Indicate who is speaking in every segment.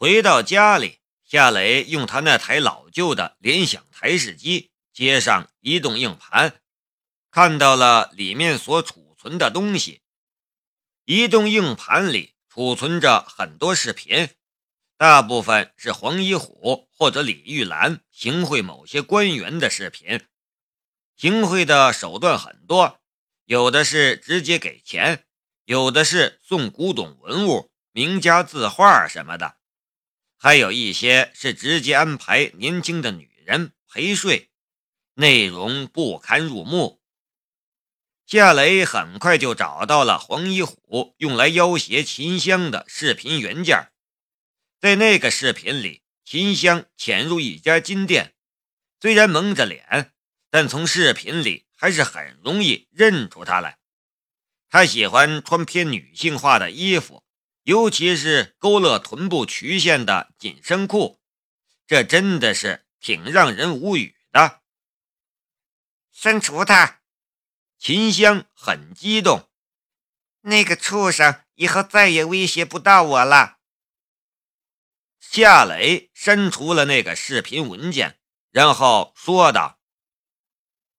Speaker 1: 回到家里，夏雷用他那台老旧的联想台式机接上移动硬盘，看到了里面所储存的东西。移动硬盘里储存着很多视频，大部分是黄一虎或者李玉兰行贿某些官员的视频。行贿的手段很多，有的是直接给钱，有的是送古董文物、名家字画什么的。还有一些是直接安排年轻的女人陪睡，内容不堪入目。夏雷很快就找到了黄一虎用来要挟秦香的视频原件，在那个视频里，秦香潜入一家金店，虽然蒙着脸，但从视频里还是很容易认出他来。他喜欢穿偏女性化的衣服。尤其是勾勒臀部曲线的紧身裤，这真的是挺让人无语的。
Speaker 2: 删除他，
Speaker 1: 秦香很激动。
Speaker 2: 那个畜生以后再也威胁不到我了。
Speaker 1: 夏雷删除了那个视频文件，然后说道：“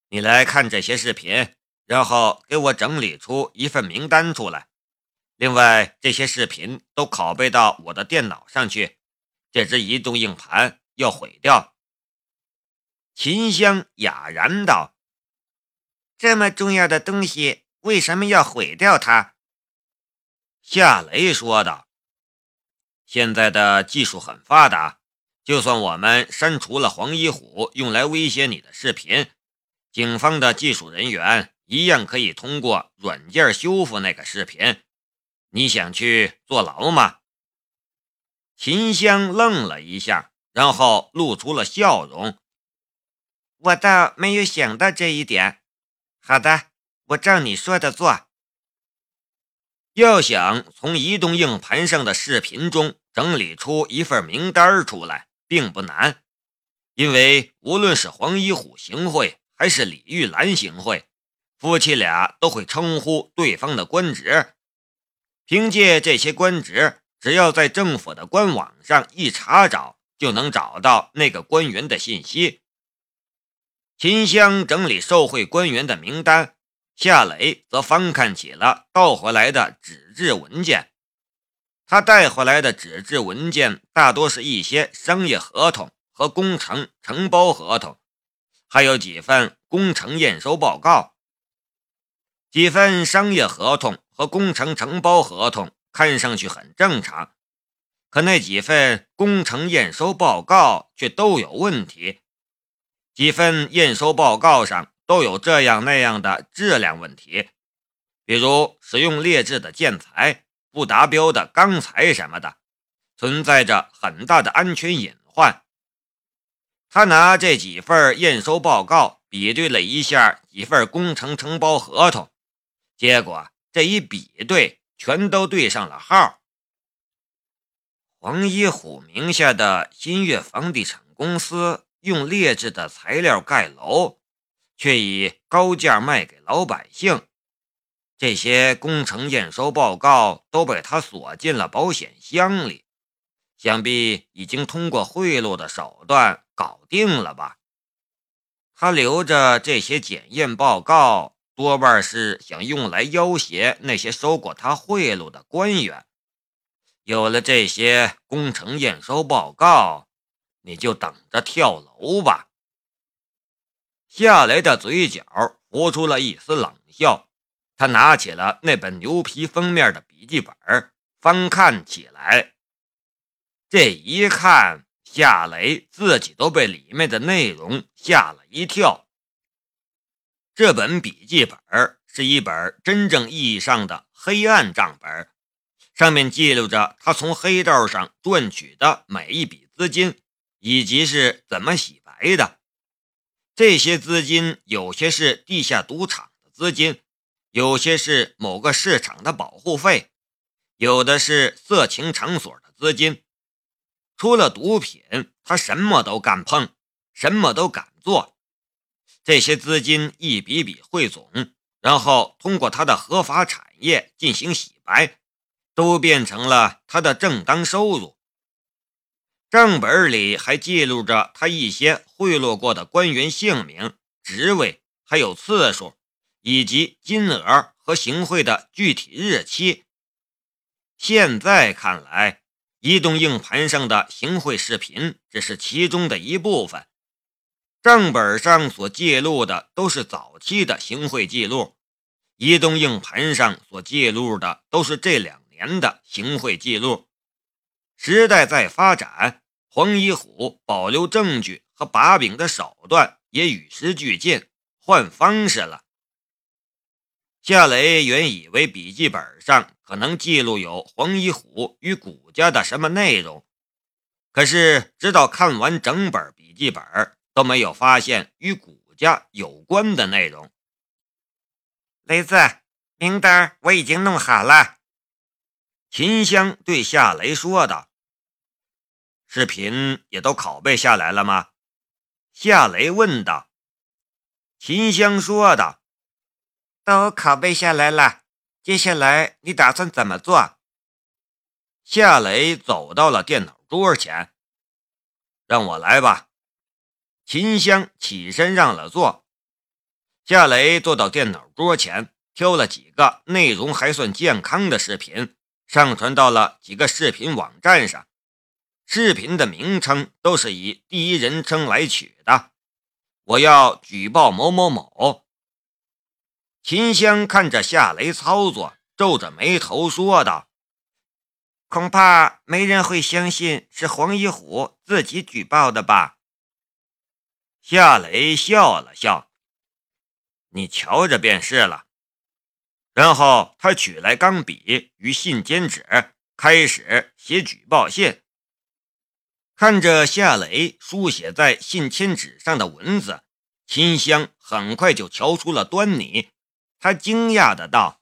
Speaker 1: 你来看这些视频，然后给我整理出一份名单出来。”另外，这些视频都拷贝到我的电脑上去，这只移动硬盘要毁掉。
Speaker 2: 秦香哑然道：“这么重要的东西，为什么要毁掉它？”
Speaker 1: 夏雷说道：“现在的技术很发达，就算我们删除了黄一虎用来威胁你的视频，警方的技术人员一样可以通过软件修复那个视频。”你想去坐牢吗？秦香愣了一下，然后露出了笑容。
Speaker 2: 我倒没有想到这一点。好的，我照你说的做。
Speaker 1: 要想从移动硬盘上的视频中整理出一份名单出来，并不难，因为无论是黄一虎行贿，还是李玉兰行贿，夫妻俩都会称呼对方的官职。凭借这些官职，只要在政府的官网上一查找，就能找到那个官员的信息。秦香整理受贿官员的名单，夏磊则翻看起了盗回来的纸质文件。他带回来的纸质文件大多是一些商业合同和工程承包合同，还有几份工程验收报告。几份商业合同和工程承包合同看上去很正常，可那几份工程验收报告却都有问题。几份验收报告上都有这样那样的质量问题，比如使用劣质的建材、不达标的钢材什么的，存在着很大的安全隐患。他拿这几份验收报告比对了一下几份工程承包合同。结果这一比对，全都对上了号。黄一虎名下的新月房地产公司用劣质的材料盖楼，却以高价卖给老百姓。这些工程验收报告都被他锁进了保险箱里，想必已经通过贿赂的手段搞定了吧？他留着这些检验报告。多半是想用来要挟那些收过他贿赂的官员。有了这些工程验收报告，你就等着跳楼吧。夏雷的嘴角浮出了一丝冷笑，他拿起了那本牛皮封面的笔记本，翻看起来。这一看，夏雷自己都被里面的内容吓了一跳。这本笔记本是一本真正意义上的黑暗账本，上面记录着他从黑道上赚取的每一笔资金，以及是怎么洗白的。这些资金有些是地下赌场的资金，有些是某个市场的保护费，有的是色情场所的资金。除了毒品，他什么都敢碰，什么都敢做。这些资金一笔笔汇总，然后通过他的合法产业进行洗白，都变成了他的正当收入。账本里还记录着他一些贿赂过的官员姓名、职位，还有次数，以及金额和行贿的具体日期。现在看来，移动硬盘上的行贿视频只是其中的一部分，账本上所记录的都是早期的行贿记录，移动硬盘上所记录的都是这两年的行贿记录。时代在发展，黄一虎保留证据和把柄的手段也与时俱进，换方式了。夏雷原以为笔记本上可能记录有黄一虎与谷家的什么内容，可是直到看完整本笔记本，都没有发现与谷家有关的内容。
Speaker 2: 雷子，名单我已经弄好了。
Speaker 1: 秦香对夏雷说道：“视频也都拷贝下来了吗？”夏雷问道。
Speaker 2: 秦香说道。都拷贝下来了，接下来你打算怎么做？
Speaker 1: 夏雷走到了电脑桌前，让我来吧。秦香起身让了座，夏雷坐到电脑桌前，挑了几个内容还算健康的视频，上传到了几个视频网站上。视频的名称都是以第一人称来取的，我要举报某某某。秦香看着夏雷操作，皱着眉头说道：“
Speaker 2: 恐怕没人会相信是黄一虎自己举报的吧？”
Speaker 1: 夏雷笑了笑：“你瞧着便是了。”然后他取来钢笔与信笺纸，开始写举报信。看着夏雷书写在信笺纸上的文字，秦香很快就瞧出了端倪。他惊讶的道：“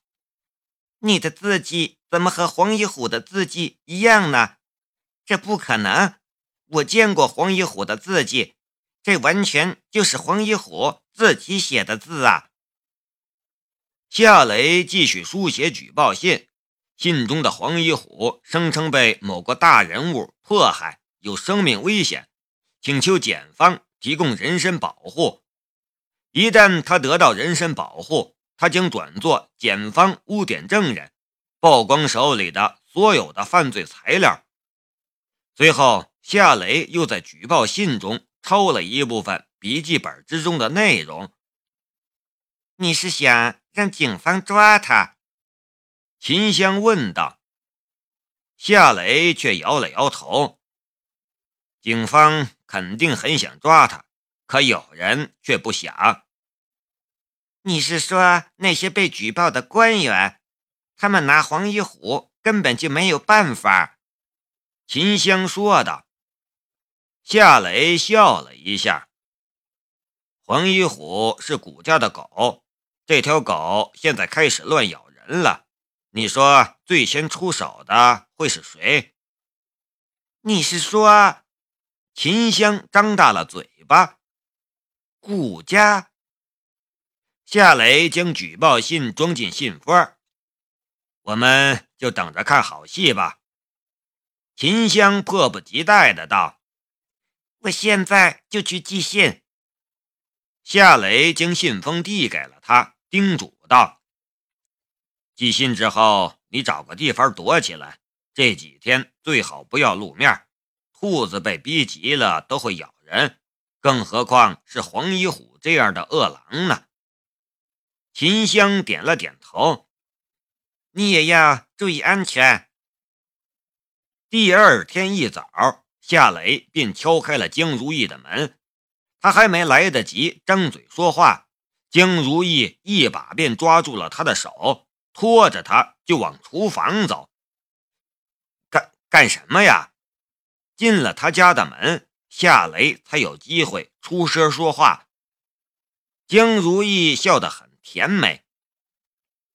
Speaker 2: 你的字迹怎么和黄一虎的字迹一样呢？这不可能！我见过黄一虎的字迹，这完全就是黄一虎自己写的字啊！”
Speaker 1: 夏雷继续书写举报信，信中的黄一虎声称被某个大人物迫害，有生命危险，请求检方提供人身保护。一旦他得到人身保护，他将转做检方污点证人，曝光手里的所有的犯罪材料。随后，夏雷又在举报信中偷了一部分笔记本之中的内容。
Speaker 2: 你是想让警方抓他？
Speaker 1: 秦香问道。夏雷却摇了摇头。警方肯定很想抓他，可有人却不想。
Speaker 2: 你是说那些被举报的官员，他们拿黄一虎根本就没有办法？
Speaker 1: 秦香说道。夏雷笑了一下。黄一虎是谷家的狗，这条狗现在开始乱咬人了。你说最先出手的会是谁？
Speaker 2: 你是说？
Speaker 1: 秦香张大了嘴巴。
Speaker 2: 谷家。
Speaker 1: 夏雷将举报信装进信封，我们就等着看好戏吧。秦香迫不及待的道：“
Speaker 2: 我现在就去寄信。”
Speaker 1: 夏雷将信封递给了他，叮嘱道：“寄信之后，你找个地方躲起来，这几天最好不要露面。兔子被逼急了都会咬人，更何况是黄一虎这样的恶狼呢？”秦香点了点头，
Speaker 2: 你也要注意安全。
Speaker 1: 第二天一早，夏雷便敲开了江如意的门。他还没来得及张嘴说话，江如意一把便抓住了他的手，拖着他就往厨房走。干干什么呀？进了他家的门，夏雷才有机会出声说话。江如意笑得很。甜美，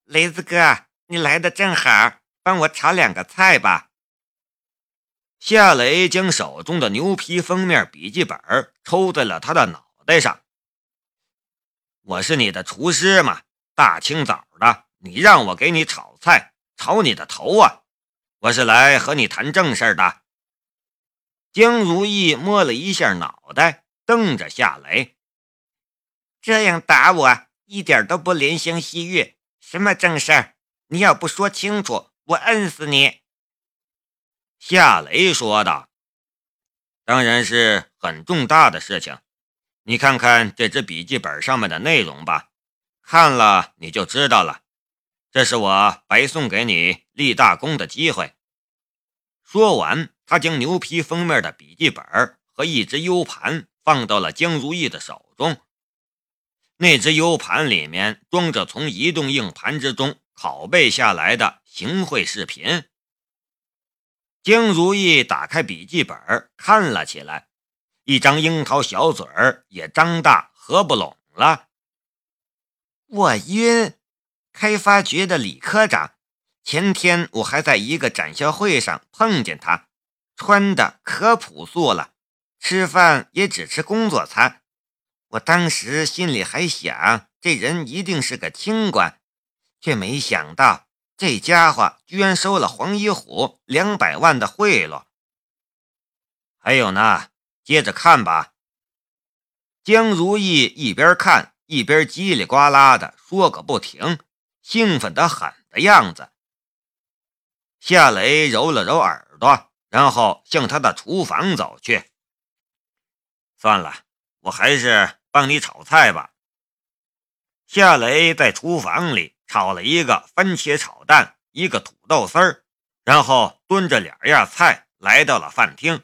Speaker 2: 雷子哥，你来的正好，帮我炒两个菜吧。
Speaker 1: 夏雷将手中的牛皮封面笔记本抽在了他的脑袋上。我是你的厨师吗？大清早的，你让我给你炒菜，炒你的头啊！我是来和你谈正事的。
Speaker 2: 江如意摸了一下脑袋，瞪着夏雷：“这样打我，一点都不怜香惜玉。什么正事儿？你要不说清楚，我摁死你！”
Speaker 1: 夏雷说道：“当然是很重大的事情。你看看这只笔记本上面的内容吧，看了你就知道了。这是我白送给你立大功的机会。”说完。他将牛皮封面的笔记本和一只 U 盘放到了江如意的手中。那只 U 盘里面装着从移动硬盘之中拷贝下来的行贿视频。江如意打开笔记本看了起来，一张樱桃小嘴儿也张大合不拢了。
Speaker 2: 我晕！开发局的李科长，前天我还在一个展销会上碰见他。穿的可朴素了，吃饭也只吃工作餐。我当时心里还想，这人一定是个清官，却没想到这家伙居然收了黄一虎两百万的贿赂。
Speaker 1: 还有呢，接着看吧。江如意一边看一边叽里呱啦的说个不停，兴奋的很的样子。夏雷揉了揉耳朵。然后向他的厨房走去。算了，我还是帮你炒菜吧。夏雷在厨房里炒了一个番茄炒蛋，一个土豆丝儿，然后端着两样菜来到了饭厅。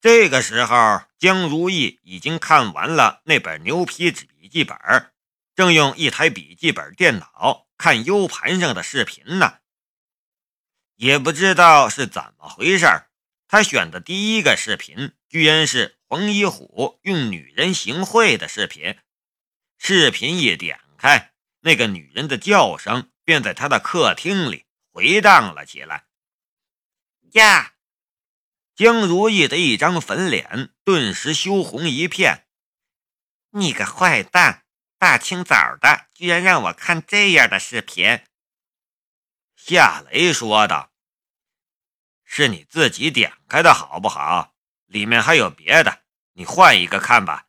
Speaker 1: 这个时候，江如意已经看完了那本牛皮纸笔记本，正用一台笔记本电脑看 U 盘上的视频呢。也不知道是怎么回事他选的第一个视频居然是黄一虎用女人行贿的视频。视频一点开，那个女人的叫声便在他的客厅里回荡了起来。
Speaker 2: 呀！
Speaker 1: 江如意的一张粉脸顿时羞红一片。
Speaker 2: 你个坏蛋，大清早的居然让我看这样的视频！
Speaker 1: 夏雷说道：“是你自己点开的好不好？里面还有别的，你换一个看吧。”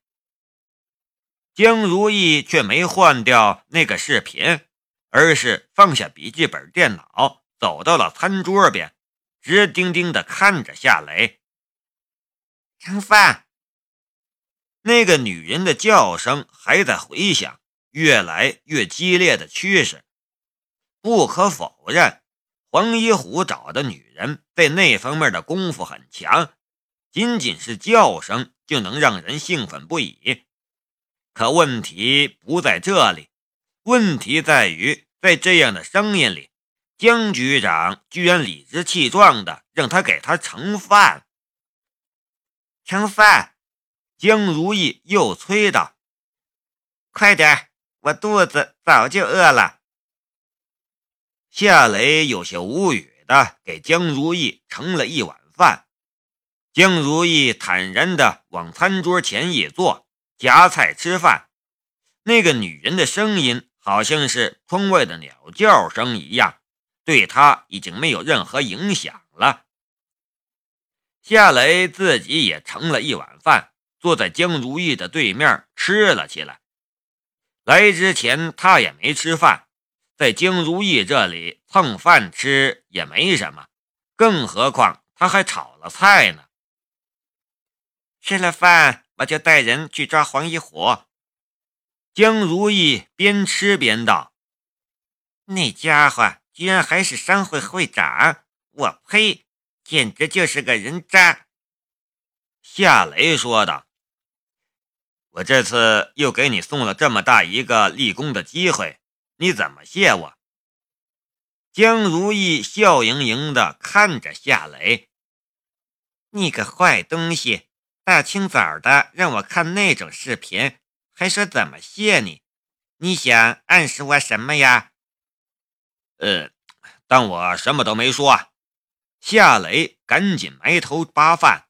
Speaker 1: 江如意却没换掉那个视频，而是放下笔记本电脑，走到了餐桌边，直盯盯地看着夏雷。
Speaker 2: 盛饭。
Speaker 1: 那个女人的叫声还在回响，越来越激烈的趋势。不可否认，黄一虎找的女人在那方面的功夫很强，仅仅是叫声就能让人兴奋不已。可问题不在这里，问题在于在这样的声音里，江局长居然理直气壮的让他给他盛饭。
Speaker 2: 盛饭！江如意又催道：“快点，我肚子早就饿了。”
Speaker 1: 夏雷有些无语的给江如意盛了一碗饭，江如意坦然的往餐桌前一坐，夹菜吃饭。那个女人的声音好像是窗外的鸟叫声一样，对他已经没有任何影响了。夏雷自己也盛了一碗饭，坐在江如意的对面吃了起来。来之前他也没吃饭。在江如意这里蹭饭吃也没什么，更何况他还炒了菜呢。
Speaker 2: 吃了饭，我就带人去抓黄一虎。
Speaker 1: 江如意边吃边道：“
Speaker 2: 那家伙居然还是商会会长，我呸，简直就是个人渣。”
Speaker 1: 夏雷说道：“我这次又给你送了这么大一个立功的机会。”你怎么谢我？江如意笑盈盈地看着夏雷：“
Speaker 2: 你个坏东西，大清早的让我看那种视频，还说怎么谢你？你想暗示我什么呀？”
Speaker 1: 呃，当我什么都没说。夏雷赶紧埋头扒饭，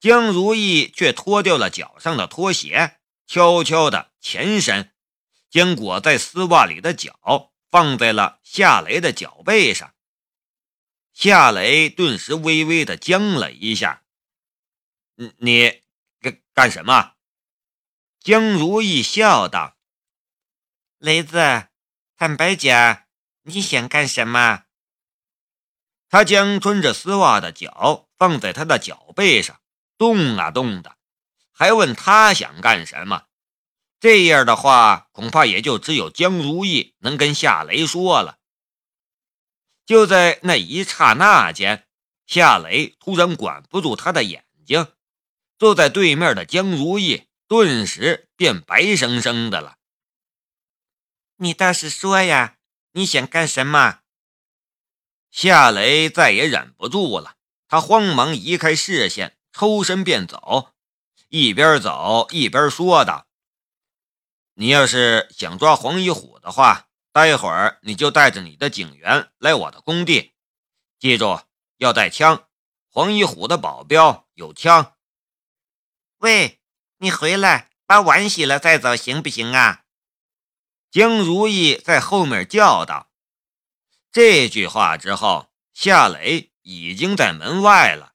Speaker 1: 江如意却脱掉了脚上的拖鞋，悄悄地前身。将裹在丝袜里的脚放在了夏雷的脚背上。夏雷顿时微微的僵了一下。“你干干什么？”江如意笑道。
Speaker 2: “雷子，坦白讲，你想干什么？”
Speaker 1: 他将穿着丝袜的脚放在他的脚背上，动啊动的，还问他想干什么。这样的话，恐怕也就只有江如意能跟夏雷说了。就在那一刹那间，夏雷突然管不住他的眼睛，坐在对面的江如意顿时变白生生的了。
Speaker 2: 你倒是说呀，你想干什么？
Speaker 1: 夏雷再也忍不住了，他慌忙移开视线，抽身便走，一边走一边说道：“你要是想抓黄一虎的话，待会儿你就带着你的警员来我的工地，记住要带枪。黄一虎的保镖有枪。”
Speaker 2: 喂，你回来把碗洗了再走，行不行啊？
Speaker 1: 江如意在后面叫道。这句话之后，夏雷已经在门外了。